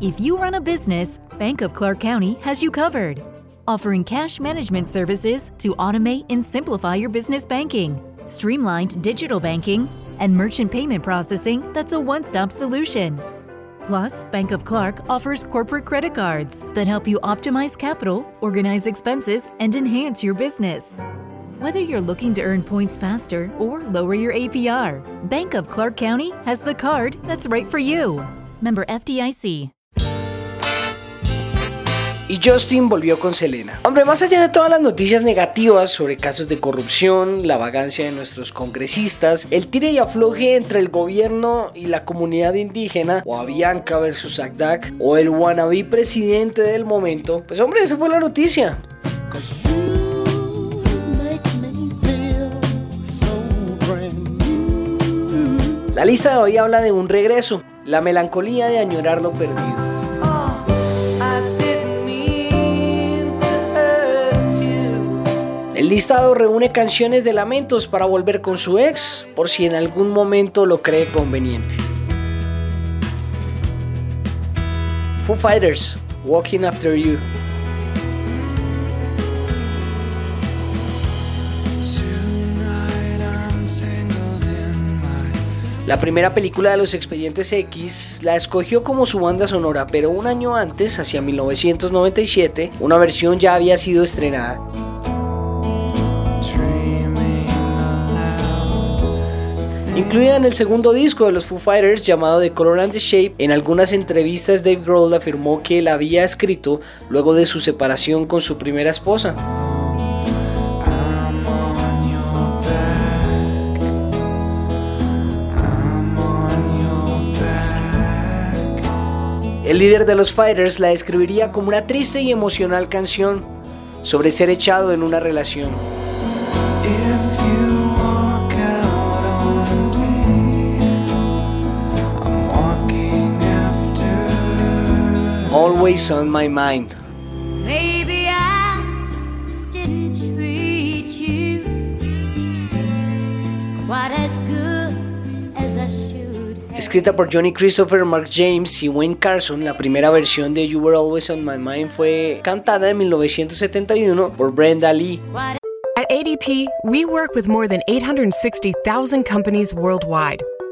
If you run a business, Bank of Clark County has you covered. Offering cash management services to automate and simplify your business banking, streamlined digital banking, and merchant payment processing that's a one stop solution. Plus, Bank of Clark offers corporate credit cards that help you optimize capital, organize expenses, and enhance your business. Whether you're looking to earn points faster or lower your APR, Bank of Clark County has the card that's right for you. Member FDIC. Y Justin volvió con Selena. Hombre, más allá de todas las noticias negativas sobre casos de corrupción, la vagancia de nuestros congresistas, el tire y afloje entre el gobierno y la comunidad indígena, o Avianca versus Agdak, o el wannabe presidente del momento, pues hombre, esa fue la noticia. La lista de hoy habla de un regreso, la melancolía de añorar lo perdido. El listado reúne canciones de lamentos para volver con su ex, por si en algún momento lo cree conveniente. Foo Fighters, Walking After You. La primera película de los Expedientes X la escogió como su banda sonora, pero un año antes, hacia 1997, una versión ya había sido estrenada. Incluida en el segundo disco de los Foo Fighters llamado The Color and the Shape, en algunas entrevistas Dave Grohl afirmó que la había escrito luego de su separación con su primera esposa. El líder de los Fighters la describiría como una triste y emocional canción sobre ser echado en una relación. Always on my mind. Maybe I didn't treat you quite as good as I should. have. Escrita por Johnny Christopher, Mark James y Wayne Carson, la primera versión de You Were Always on My Mind fue cantada en 1971 por Brenda Lee. At ADP, we work with more than 860,000 companies worldwide.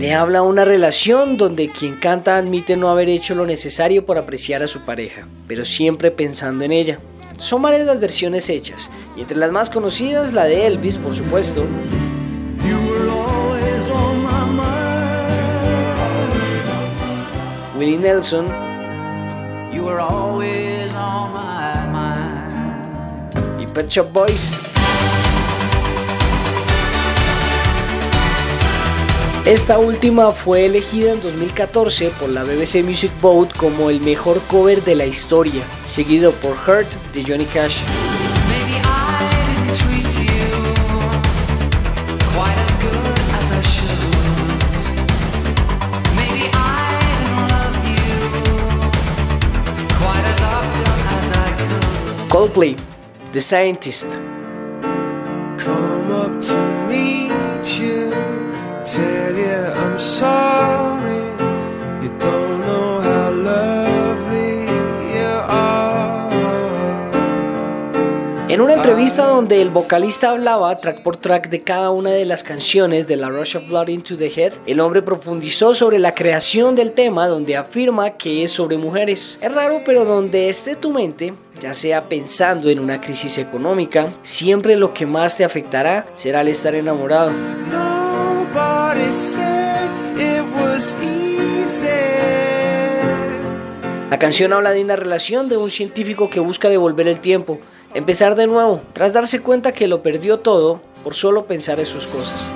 Le habla una relación donde quien canta admite no haber hecho lo necesario por apreciar a su pareja, pero siempre pensando en ella. Son varias las versiones hechas, y entre las más conocidas la de Elvis, por supuesto, Willie Nelson You were always on my mind. y Pet Shop Boys. Esta última fue elegida en 2014 por la BBC Music Vote como el mejor cover de la historia, seguido por Hurt de Johnny Cash. Coldplay, The Scientist. Come up to meet you, tell you I'm sorry. You don't know how lovely you are. En una entrevista donde el vocalista hablaba track por track de cada una de las canciones de la Rush of Blood into the Head, el hombre profundizó sobre la creación del tema donde afirma que es sobre mujeres. Es raro, pero donde esté tu mente, ya sea pensando en una crisis económica, siempre lo que más te afectará será el estar enamorado. La canción habla de una relación de un científico que busca devolver el tiempo, empezar de nuevo, tras darse cuenta que lo perdió todo por solo pensar en sus cosas.